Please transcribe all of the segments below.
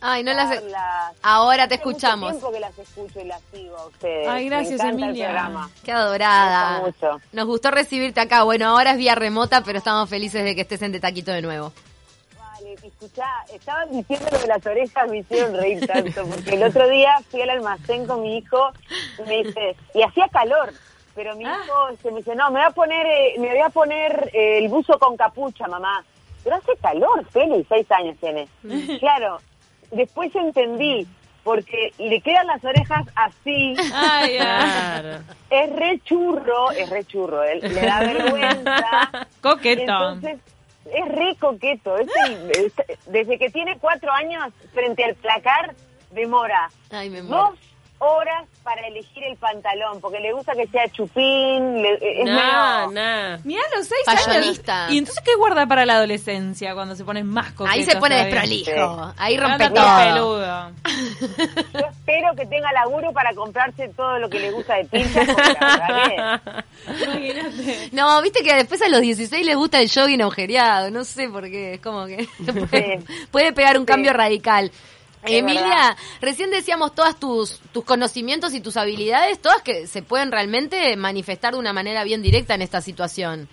Ay, no las... charlas. Ahora te Hace mucho escuchamos. tiempo que las escucho y las sigo a ustedes. Ay, gracias, Me encanta Emilia. El programa. Qué adorada. Me gusta mucho. Nos gustó recibirte acá. Bueno, ahora es vía remota, pero estamos felices de que estés en De Taquito de nuevo. Vale, escuchá, estaban diciendo lo de las orejas, me hicieron reír tanto, porque el otro día fui al almacén con mi hijo y me dice, y hacía calor, pero mi hijo se me dice, no, me voy a poner, eh, me voy a poner eh, el buzo con capucha, mamá. Pero hace calor, Feli, seis años tiene. Claro, después entendí, porque le quedan las orejas así, Ay, ay. Claro. es re churro, es re churro, él le da vergüenza. Coqueto. Entonces, es re coqueto. Es el- es- desde que tiene cuatro años, frente al placar, demora Ay, me muero. dos horas para elegir el pantalón, porque le gusta que sea chupín, le- es No, medio- no. Mirá los seis Fashionista. años. ¿Y entonces qué guarda para la adolescencia cuando se ponen más coquetos? Ahí se pone todavía? desprolijo. Ahí rompe todo todo. peludo. Yo espero que tenga laburo para comprarse todo lo que le gusta de pinta. No, viste que después a los 16 les gusta el jogging agujereado. No sé por qué. Es como que puede, puede pegar un Sí. cambio radical. Emilia, recién decíamos todas tus, tus conocimientos y tus habilidades, todas que se pueden realmente manifestar de una manera bien directa en esta situación.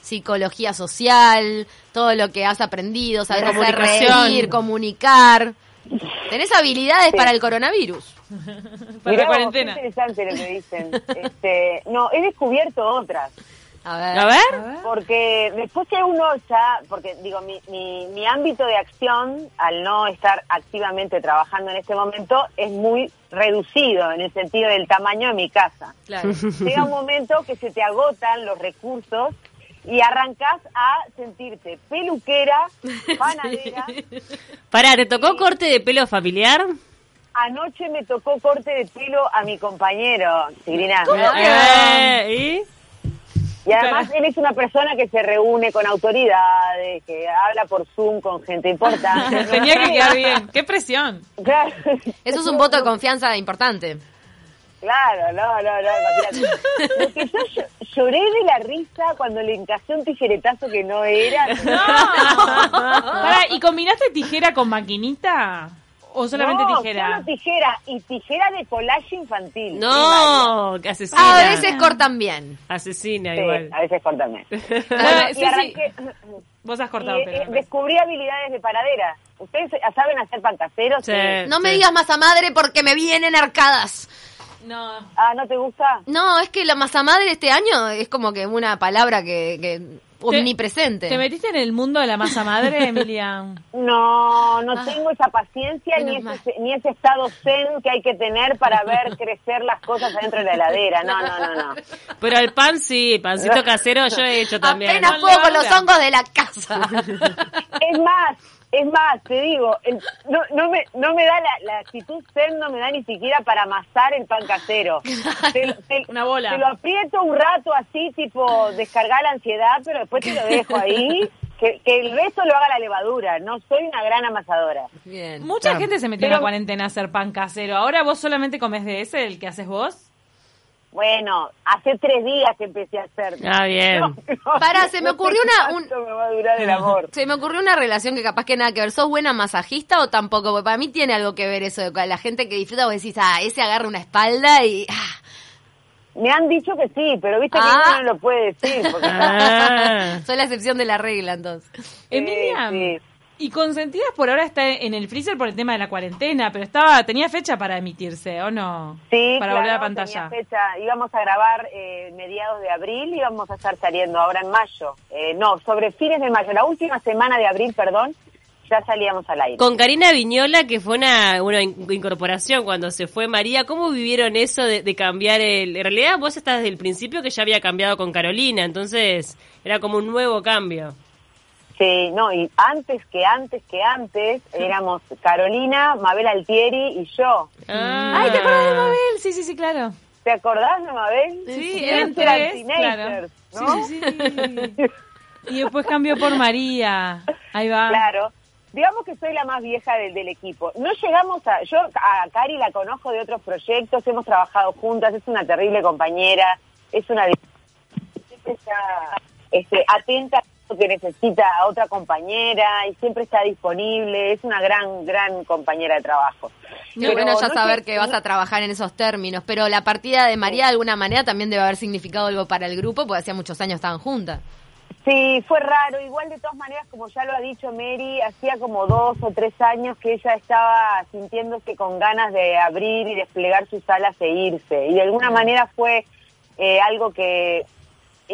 Psicología social, todo lo que has aprendido, saber hacer reír, comunicar. Tenés habilidades Sí. para el coronavirus. Para Mirá la cuarentena. qué interesante lo que dicen. Este, no, he descubierto otras. A ver. A ver. Porque después que uno ya, porque digo, mi, mi, mi ámbito de acción, al no estar activamente trabajando en este momento, es muy reducido en el sentido del tamaño de mi casa. Claro. Llega un momento que se te agotan los recursos y arrancas a sentirte peluquera, panadera. Pará, ¿te tocó corte de pelo familiar? Anoche me tocó corte de pelo a mi compañero, Silvina. Eh, ¿Y? Y además él es una persona que se reúne con autoridades, que habla por Zoom con gente importante. Tenía que quedar bien. ¡Qué presión! Claro. Eso es un voto de confianza importante. Claro, no, no, no, imagínate. Lo que yo llo- lloré de la risa cuando le encajé un tijeretazo que no era. Pará, ¿y combinaste tijera con maquinita? ¿O solamente no, tijera? solo tijera y tijera de collage infantil. No, que asesina. A veces cortan bien. Asesina Sí, igual. a veces cortame. Ah, y sí, sí. arranqué, Vos has y, cortado eh, pelo. descubrí habilidades de paradera. ¿Ustedes saben hacer pan casero? Sí. No me digas masa madre porque me vienen arcadas. No. Ah, ¿no te gusta? No, es que la masa madre este año es como que una palabra que, que omnipresente. ¿Te metiste en el mundo de la masa madre, Emilia? No, no Ah, tengo esa paciencia ni ese, ni ese estado zen que hay que tener para ver crecer las cosas adentro de la heladera. No, no, no, no. Pero el pan sí, pancito casero yo he hecho también. Apenas No puedo con los hongos de la casa. Es más, es más, te digo, el- no, no me, no me da la, la actitud zen, no me da ni siquiera para amasar el pan casero. Te, te- Una bola. Te lo aprieto un rato así, tipo descargar la ansiedad, pero después te lo dejo ahí. Que, que el resto lo haga la levadura. No soy una gran amasadora. Bien. Mucha Ah. gente se metió en la cuarentena a hacer pan casero. ¿Ahora vos solamente comes de ese, el que haces vos? Bueno, hace tres días que empecé a hacer. Ah, bien. Pará, se me no sé ocurrió una- un- cuánto me va a durar el amor. Se me ocurrió una relación que capaz que nada que ver. ¿Sos buena masajista o tampoco? Porque para mí tiene algo que ver eso de que la gente que disfruta, vos decís, ah, ese agarra una espalda y... ah. Me han dicho que sí, pero viste que Ah. uno no lo puede decir. Porque Ah. Soy la excepción de la regla, entonces. Emilia, sí. Y Consentidas por ahora está en el freezer por el tema de la cuarentena, pero estaba tenía fecha para emitirse, ¿o no? Sí, Para claro, volver a pantalla. tenía fecha. Íbamos a grabar eh, mediados de abril y vamos a estar saliendo ahora en mayo. Eh, no, sobre fines de mayo, la última semana de abril, perdón, ya salíamos al aire. Con Karina Viñola, que fue una, una in- incorporación cuando se fue María, ¿cómo vivieron eso de, de cambiar el... En realidad vos estás desde el principio que ya había cambiado con Carolina, entonces era como un nuevo cambio. Sí, no, y antes que antes que antes éramos Carolina, Mabel Altieri y yo. Ah. Ay, ¿te acuerdas de Mabel? Sí, sí, sí, claro. ¿Te acordás de Mabel? Sí, eran eran tres, claro. ¿no? Sí, sí, sí. Y después cambió por María. Ahí va. Claro. Digamos que soy la más vieja del, del equipo. No llegamos a... Yo a Cari la conozco de otros proyectos, hemos trabajado juntas, es una terrible compañera, es una... Siempre está este, atenta que necesita a otra compañera y siempre está disponible, es una gran, gran compañera de trabajo. Qué Pero bueno ya no saber sé- que vas a trabajar en esos términos, pero la partida de María de alguna manera también debe haber significado algo para el grupo, porque hacía muchos años estaban juntas. Sí, fue raro. Igual de todas maneras, como ya lo ha dicho Mary, hacía como dos o tres años que ella estaba sintiéndose con ganas de abrir y desplegar sus alas e irse. Y de alguna manera fue eh, algo que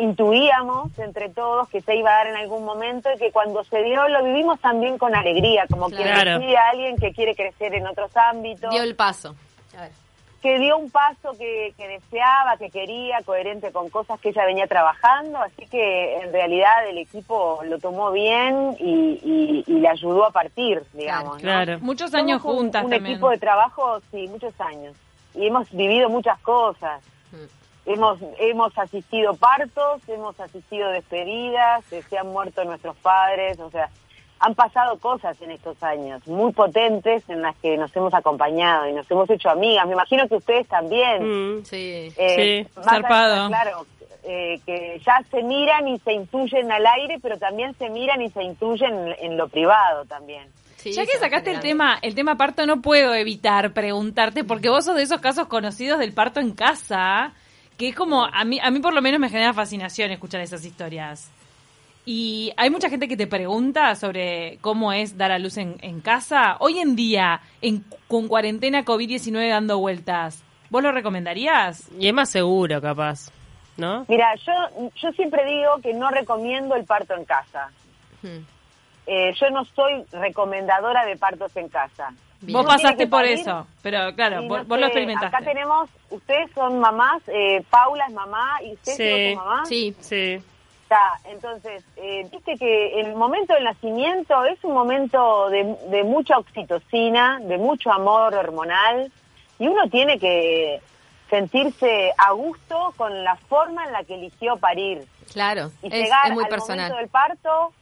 intuíamos entre todos que se iba a dar en algún momento y que cuando se dio lo vivimos también con alegría, como quien Claro. decide a alguien que quiere crecer en otros ámbitos Dio el paso. A ver. que dio un paso que, que deseaba, que quería, coherente con cosas que ella venía trabajando, así que en realidad el equipo lo tomó bien y, y- y le ayudó a partir, digamos. ¿no? Claro. Muchos Somos años un- juntas un, también. equipo de trabajo, sí, muchos años. Y hemos vivido muchas cosas. Hemos, hemos asistido partos, hemos asistido despedidas, se han muerto nuestros padres, o sea, han pasado cosas en estos años muy potentes en las que nos hemos acompañado y nos hemos hecho amigas. Me imagino que ustedes también. Mm. Sí. Eh, Sí, zarpado. allá, claro, eh, que ya se miran y se intuyen al aire, pero también se miran y se intuyen en, en lo privado también. Sí, ya que sacaste el tema, el tema parto, no puedo evitar preguntarte, porque vos sos de esos casos conocidos del parto en casa, que es como, a mí, a mí por lo menos me genera fascinación escuchar esas historias. Y hay mucha gente que te pregunta sobre cómo es dar a luz en, en casa. Hoy en día, en, con cuarentena COVID-19 dando vueltas, ¿vos lo recomendarías? Y es más seguro, capaz, ¿no? Mira, yo, yo siempre digo que no recomiendo el parto en casa. Hmm. Eh, yo no soy recomendadora de partos en casa. Bien. Vos pasaste por parir eso, pero claro, y vos, no vos lo experimentaste. Acá tenemos, ustedes son mamás, eh, Paula es mamá y usted Sí. es mamá. Sí, Sí. Está, entonces, eh, viste que el momento del nacimiento es un momento de, de mucha oxitocina, de mucho amor hormonal, y uno tiene que sentirse a gusto con la forma en la que eligió parir. claro. Y Es, llegar es muy al personal. momento del parto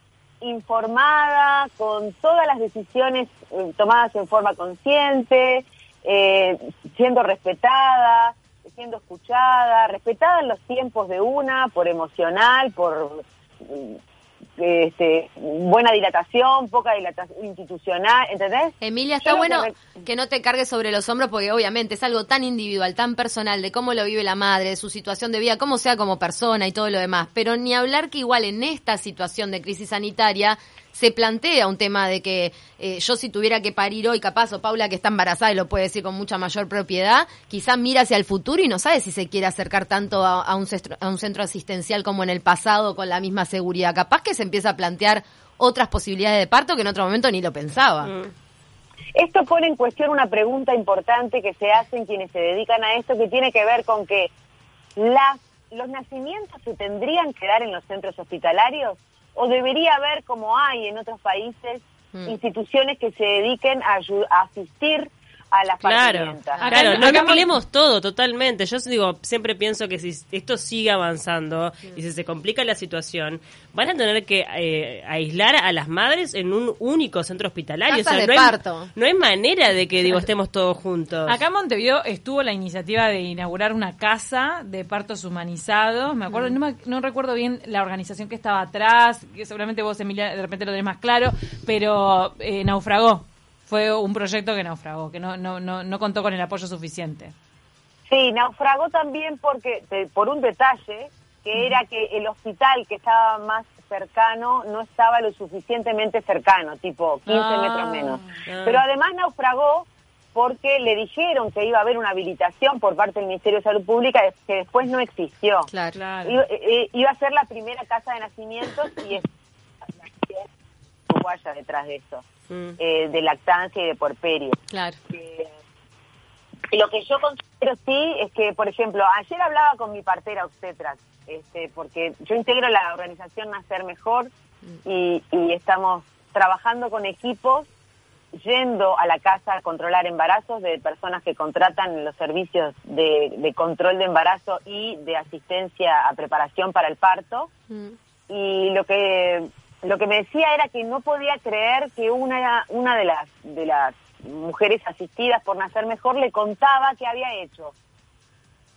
informada, con todas las decisiones eh, tomadas en forma consciente, eh, siendo respetada, siendo escuchada, respetada en los tiempos de una, por emocional, por mm, este, buena dilatación, poca dilatación institucional, ¿entendés? Emilia, está bueno que que no te cargues sobre los hombros porque obviamente es algo tan individual, tan personal de cómo lo vive la madre, de su situación de vida, cómo sea como persona y todo lo demás. Pero ni hablar que igual en esta situación de crisis sanitaria se plantea un tema de que eh, yo si tuviera que parir hoy, capaz, o Paula que está embarazada y lo puede decir con mucha mayor propiedad, quizá mira hacia el futuro y no sabe si se quiere acercar tanto a, a un, centro, a un centro asistencial como en el pasado con la misma seguridad. Capaz que se empieza a plantear otras posibilidades de parto que en otro momento ni lo pensaba. Mm. Esto pone en cuestión una pregunta importante que se hacen quienes se dedican a esto, que tiene que ver con que las, los nacimientos se tendrían que dar en los centros hospitalarios o debería haber, como hay en otros países, Mm. instituciones que se dediquen a, a asistir a las Claro. Acá- claro, no mezclemos todo totalmente. Yo digo, siempre pienso que si esto sigue avanzando y si se complica la situación, van a tener que eh, aislar a las madres en un único centro hospitalario. Hay, no hay manera de que digo estemos todos juntos. Acá en Montevideo estuvo la iniciativa de inaugurar una casa de partos humanizados. Me acuerdo, no, me- no recuerdo bien la organización que estaba atrás, que seguramente vos, Emilia, de repente lo tenés más claro, pero eh, naufragó. Fue un proyecto que naufragó, que no, no, no, no contó con el apoyo suficiente. Sí, naufragó también porque por un detalle, que era que el hospital que estaba más cercano no estaba lo suficientemente cercano, tipo 15 Ah, metros menos. ah. Pero además naufragó porque le dijeron que iba a haber una habilitación por parte del Ministerio de Salud Pública que después no existió. Claro. Claro. Iba, eh, iba a ser la primera casa de nacimientos y es uruguaya detrás de eso, Mm. eh, de lactancia y de puerperio. Claro. Eh, lo que yo considero sí es que, por ejemplo, ayer hablaba con mi partera obstetra, este, porque yo integro la organización Nacer Mejor y, y estamos trabajando con equipos yendo a la casa a controlar embarazos de personas que contratan los servicios de, de control de embarazo y de asistencia a preparación para el parto Mm. y lo que lo que me decía era que no podía creer que una una de las de las mujeres asistidas por nacer mejor le contaba que había hecho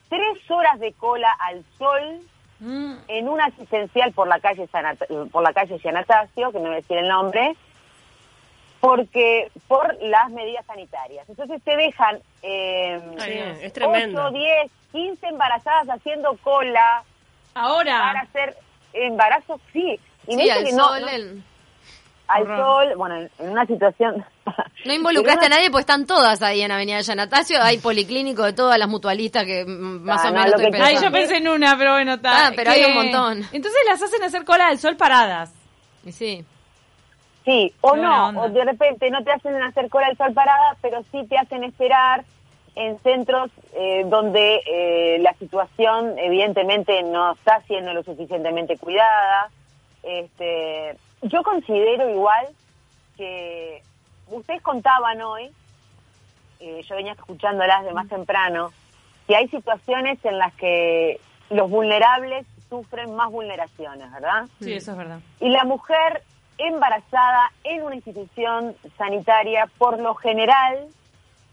tres horas de cola al sol Mm. en una asistencial por la calle Sanat- por la calle Giannatasio, que no voy a decir el nombre, porque por las medidas sanitarias. Entonces te dejan eh, es tremendo. 8, 10, 15 embarazadas haciendo cola para Ahora, hacer embarazos, sí. Y me Sí, dice al que no, sol, no- el- al Horror. sol, bueno, en, una situación... No involucraste a nadie porque están todas ahí en Avenida Yanatacio. Hay policlínico de todas las mutualistas que más Ah, o no, menos lo estoy que- ay, yo pensé en una, pero bueno, está. Ah, pero hay un montón. Entonces las hacen hacer cola del sol paradas. Y Sí. Sí, o Qué no, o de repente no te hacen hacer cola al sol parada, pero sí te hacen esperar en centros eh, donde eh, la situación evidentemente no está siendo lo suficientemente cuidada. Este, yo considero igual que ustedes contaban hoy, eh, yo venía escuchándolas de más temprano, que hay situaciones en las que los vulnerables sufren más vulneraciones, ¿verdad? Sí, eso es verdad. Y la mujer embarazada en una institución sanitaria, por lo general,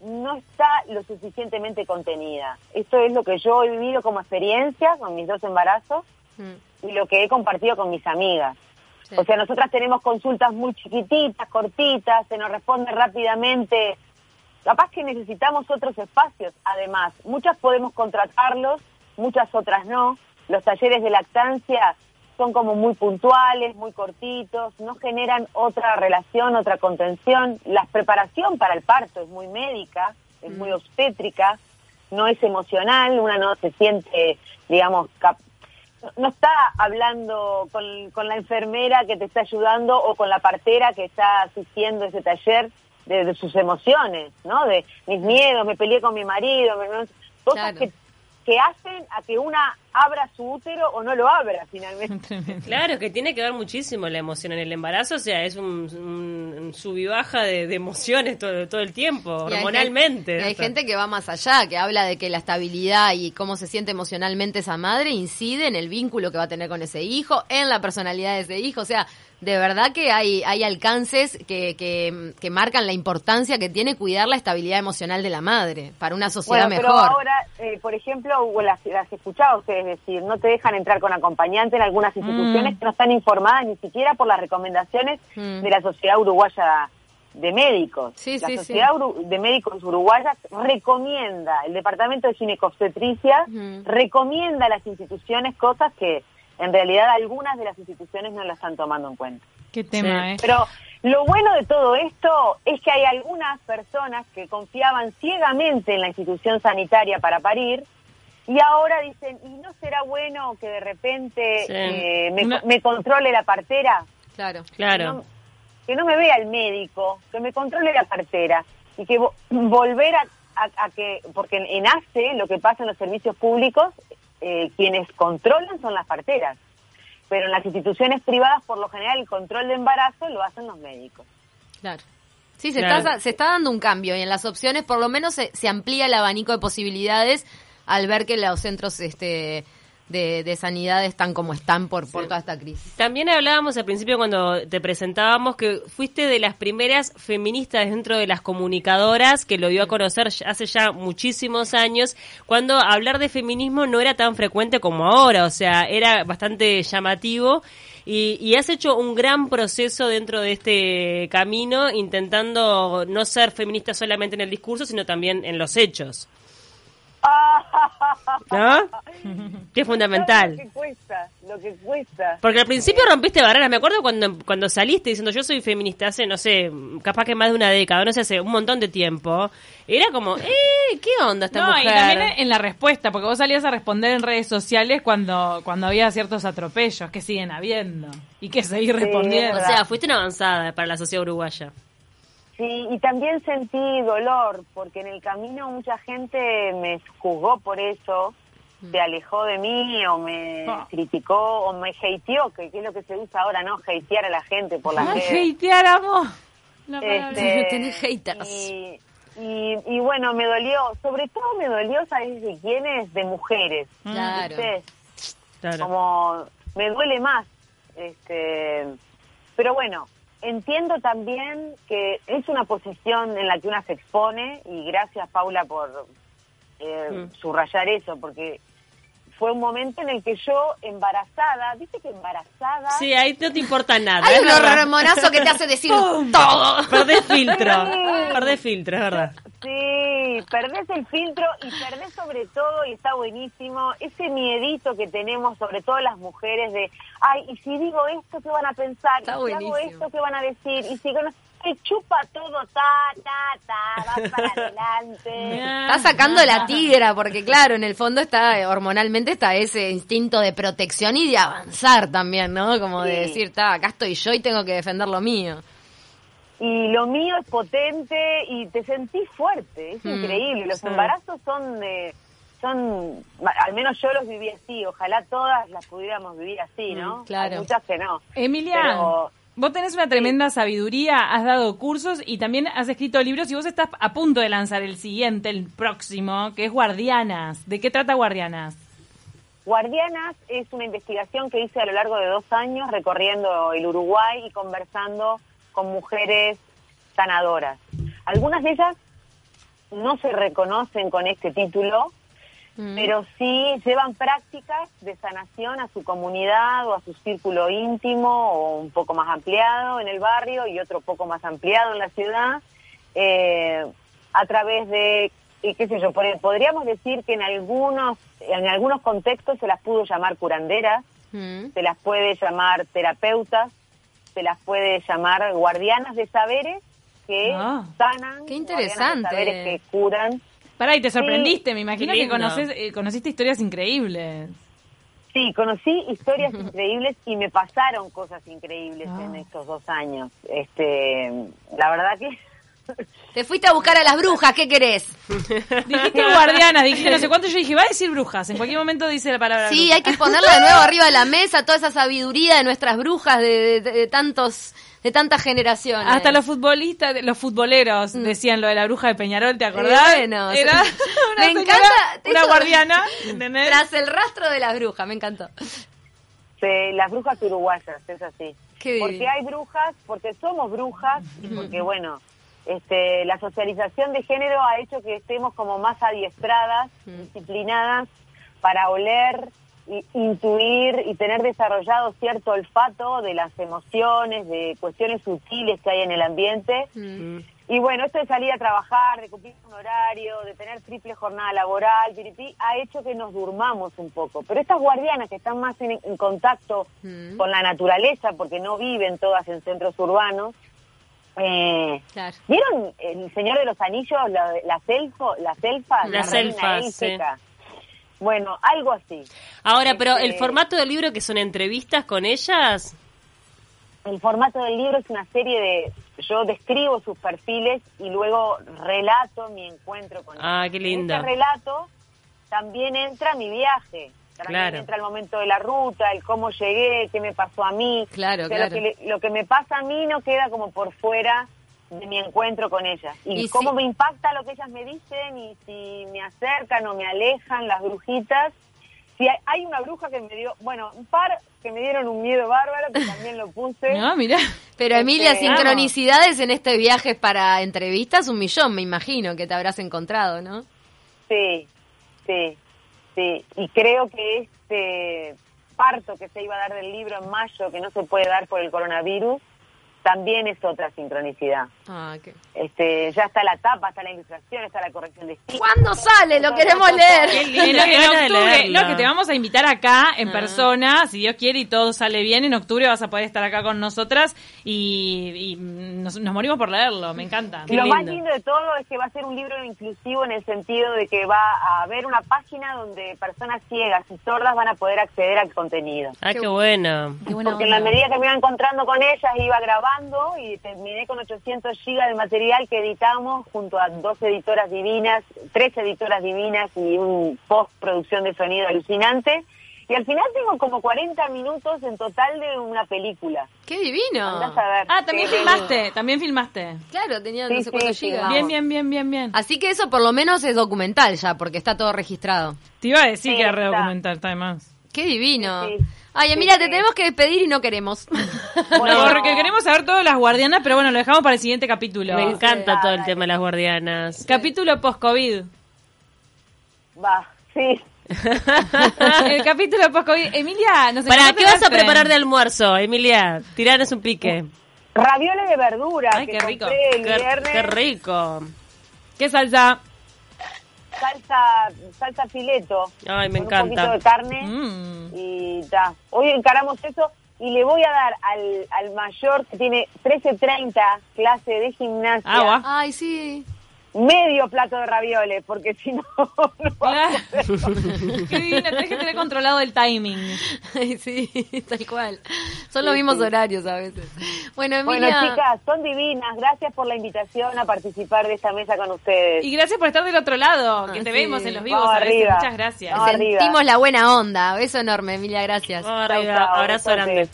no está lo suficientemente contenida. Esto es lo que yo he vivido como experiencia con mis dos embarazos Mm, y lo que he compartido con mis amigas. sí. O sea, nosotras tenemos consultas muy chiquititas, cortitas, se nos responde rápidamente. Capaz que necesitamos otros espacios, además. Muchas podemos contratarlos, muchas otras no. Los talleres de lactancia son como muy puntuales, muy cortitos, no generan otra relación, otra contención. La preparación para el parto es muy médica, es muy obstétrica, no es emocional, una no se siente, digamos, cap- no- está hablando con, con la enfermera que te está ayudando o con la partera que está asistiendo a ese taller de, de sus emociones, ¿no? De mis miedos, me peleé con mi marido, me- cosas Claro. que, que hacen a que una abra su útero o no lo abra finalmente. Claro, que tiene que ver muchísimo la emoción en el embarazo, o sea, es un, un, un sub y baja de, de emociones todo, todo el tiempo, Y hay hormonalmente. gente- hay gente que va más allá, que habla de que la estabilidad y cómo se siente emocionalmente esa madre incide en el vínculo que va a tener con ese hijo, en la personalidad de ese hijo. O sea, de verdad que hay, hay alcances que, que, que marcan la importancia que tiene cuidar la estabilidad emocional de la madre para una sociedad Bueno, pero mejor. ahora, eh, por ejemplo, las, las he escuchado ustedes decir, no te dejan entrar con acompañante en algunas instituciones Mm. que no están informadas ni siquiera por las recomendaciones Mm. de la Sociedad Uruguaya de Médicos. Sí, la sí, Sociedad sí. Uru- de Médicos Uruguayas recomienda, el Departamento de Ginecobstetricia Ujú. recomienda a las instituciones cosas que en realidad algunas de las instituciones no las están tomando en cuenta. Qué tema, Sí. ¿eh? Pero lo bueno de todo esto es que hay algunas personas que confiaban ciegamente en la institución sanitaria para parir y ahora dicen, ¿y no será bueno que de repente Sí. eh, me, Una- me controle la partera? Claro. Que Claro. no, que no me vea el médico, que me controle la partera y que vo- volver a, a- a que, porque en, en ACE lo que pasa en los servicios públicos, eh, quienes controlan son las parteras, pero en las instituciones privadas por lo general el control de embarazo lo hacen los médicos. Claro. Sí, se, Claro. está, se está dando un cambio y en las opciones por lo menos se, se amplía el abanico de posibilidades al ver que los centros este, de, de sanidad están como están por, por toda esta crisis. También hablábamos al principio cuando te presentábamos que fuiste de las primeras feministas dentro de las comunicadoras que lo dio a conocer hace ya muchísimos años, cuando hablar de feminismo no era tan frecuente como ahora, o sea, era bastante llamativo y, y has hecho un gran proceso dentro de este camino intentando no ser feminista solamente en el discurso, sino también en los hechos. ¿No? Que es fundamental. Lo que cuesta, lo que cuesta. Porque al principio rompiste barreras. Me acuerdo cuando, cuando saliste diciendo yo soy feminista hace, no sé, capaz que más de una década, no sé, hace un montón de tiempo. Era como, eh, ¿qué onda esta No, mujer? y también en la respuesta, porque vos salías a responder en redes sociales cuando, cuando había ciertos atropellos que siguen habiendo y que seguir Sí, respondiendo. O sea, fuiste una avanzada para la sociedad uruguaya. Sí, y también sentí dolor, porque en el camino mucha gente me juzgó por eso, se alejó de mí o me Ah. criticó o me hateó, que, que es lo que se usa ahora, ¿no? Hatear a la gente por las Ay, redes. hateáramos. La palabra. Este, haters. Y, y, y bueno, me dolió, sobre todo me dolió, ¿sabes de quiénes? De mujeres. Claro. ¿viste? Claro. como me duele más este pero bueno entiendo también que es una posición en la que una se expone y gracias Paula por eh, Mm. subrayar eso porque fue un momento en el que yo, embarazada, ¿viste que embarazada? Sí, ahí no te importa nada. Hay un hormonazo que te hace decir todo. Perdés filtro. Perdés filtro, es verdad. Sí, perdés el filtro y perdés sobre todo, y está buenísimo, ese miedito que tenemos, sobre todo las mujeres, de, ay, y si digo esto, ¿qué van a pensar? Está y si hago buenísimo. esto, ¿qué van a decir? Y si no, te chupa todo, ta, ta, ta, vas para adelante. Está sacando la tigra, porque claro, en el fondo está, hormonalmente está ese instinto de protección y de avanzar también, ¿no? Como de Sí. decir, está, acá estoy yo y tengo que defender lo mío. Y lo mío es potente y te sentís fuerte, es Mm, increíble. Los sí. embarazos son de, son, al menos yo los viví así, ojalá todas las pudiéramos vivir así, ¿no? Mm, claro. Hay muchas que no. Emilia, Pero- vos tenés una tremenda sabiduría, has dado cursos y también has escrito libros y vos estás a punto de lanzar el siguiente, el próximo, que es Guardianas. ¿De qué trata Guardianas? Guardianas es una investigación que hice a lo largo de dos años recorriendo el Uruguay y conversando con mujeres sanadoras. Algunas de ellas no se reconocen con este título, Mm. pero sí llevan prácticas de sanación a su comunidad o a su círculo íntimo o un poco más ampliado en el barrio y otro poco más ampliado en la ciudad, eh, a través de, y qué sé yo, podríamos decir que en algunos, en algunos contextos se las pudo llamar curanderas, Mm. se las puede llamar terapeutas, se las puede llamar guardianas de saberes que Ah. sanan, Qué de interesante. saberes que curan. Pará, y te sorprendiste, me imagino que conoces, eh, conociste historias increíbles. Sí, conocí historias increíbles y me pasaron cosas increíbles Ah. en estos dos años. Este, la verdad que Te fuiste a buscar a las brujas, ¿qué querés? Dijiste guardianas, dijiste no sé cuánto, yo dije, va a decir brujas, en cualquier momento dice la palabra Sí, bruja. hay que ponerla de nuevo arriba de la mesa, toda esa sabiduría de nuestras brujas de, de- de tantos, de tantas generaciones. Hasta los futbolistas, los futboleros decían lo de la bruja de Peñarol, ¿te acordás? Mm. Bueno, Era una Me señora, encanta una eso. guardiana, ¿entendés? Tras el rastro de las brujas, me encantó. las brujas uruguayas, es así. Qué porque hay brujas, porque somos brujas y porque, bueno, este, la socialización de género ha hecho que estemos como más adiestradas, disciplinadas para oler, y, intuir y tener desarrollado cierto olfato de las emociones, de cuestiones sutiles que hay en el ambiente. Mm. Y bueno, esto de salir a trabajar, de cumplir un horario, de tener triple jornada laboral, piripí, ha hecho que nos durmamos un poco. Pero estas guardianas que están más en, en contacto Mm. con la naturaleza, porque no viven todas en centros urbanos, eh, Claro. ¿vieron El Señor de los Anillos, la- las, elfo, las elfas? Las la elfas, sí. Bueno, algo así. Ahora, pero el Este- formato del libro que son entrevistas con ellas. El formato del libro es una serie de... Yo describo sus perfiles y luego relato mi encuentro con Ah, ellos. qué En lindo. este relato también entra mi viaje. También Claro. entra el momento de la ruta, el cómo llegué, qué me pasó a mí. Claro, O sea, claro. Lo que, le- lo que me pasa a mí no queda como por fuera de mi encuentro con ellas. Y, Y cómo sí. me impacta lo que ellas me dicen y si me acercan o me alejan las brujitas. Si hay, hay una bruja que me dio, bueno, un par que me dieron un miedo bárbaro, que también lo puse. No, mirá. Pero Este, Emilia, vamos. sincronicidades en este viaje para entrevistas, un millón, me imagino, que te habrás encontrado, ¿no? Sí, sí, sí. Y creo que este parto que se iba a dar del libro en mayo, que no se puede dar por el coronavirus, también es otra sincronicidad. Ah, qué- Este, ya está la tapa, está la ilustración, está la corrección de estilo. ¿Cuándo sale? Lo queremos leer. en octubre, no, que te vamos a invitar acá en Ah. persona, si Dios quiere y todo sale bien, en octubre vas a poder estar acá con nosotras y, y nos, nos morimos por leerlo, me encanta. Y lo más lindo. de todo es que va a ser un libro inclusivo en el sentido de que va a haber una página donde personas ciegas y sordas van a poder acceder al contenido. Ah, qué bueno. Qué buena Porque en la medida que me iba encontrando con ellas, iba grabando y terminé con 800 gigas de material que editamos junto a dos editoras divinas, tres editoras divinas y un postproducción de sonido alucinante. Y al final tengo como 40 minutos en total de una película. ¡Qué divino! Andás a ver. Ah, también Qué filmaste, también filmaste. Claro, tenía Sí, no sé sí, cuántos sí, gigas. Bien, bien, bien, bien, bien. Así que eso por lo menos es documental ya, porque está todo registrado. Te iba a decir Sí, que era está. redocumental, está de más. ¡Qué divino! Ay, sí. te tenemos que despedir y no queremos. Bueno, Porque queremos saber todas las guardianas, pero bueno, lo dejamos para el siguiente capítulo. Me encanta Sí. todo el tema de las guardianas. Capítulo post-COVID. Va, sí. el capítulo post-COVID. Emilia, nos ¿Para qué vas a preparar de almuerzo, Emilia? Tiranos un pique. Ravioles de verdura Ay, que qué rico. Qué, viernes. qué rico. ¿Qué salsa? Salsa, salsa fileto. Ay, me con encanta. Un poquito de carne. Mm. Y ya. Hoy encaramos eso y le voy a dar al, al mayor que tiene 13.30 clase de gimnasia Agua. Ay, sí. Medio plato de ravioles porque si no, no va a Claro. Qué divino, tenés que tener controlado el timing. Ay, sí, tal cual. Son los mismos horarios a veces. Bueno, Bueno, Emilia. chicas, son divinas. Gracias por la invitación a participar de esta mesa con ustedes. Y gracias por estar del otro lado, que Ah, te sí. vemos en los vivos Vamos a veces. arriba. Muchas gracias. Vamos arriba. Sentimos la buena onda. Beso enorme, Emilia, gracias. Vamos Chau, arriba. chau, Abrazo grande.